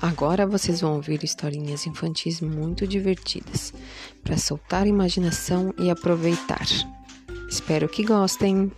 Agora vocês vão ouvir historinhas infantis muito divertidas para soltar a imaginação e aproveitar. Espero que gostem!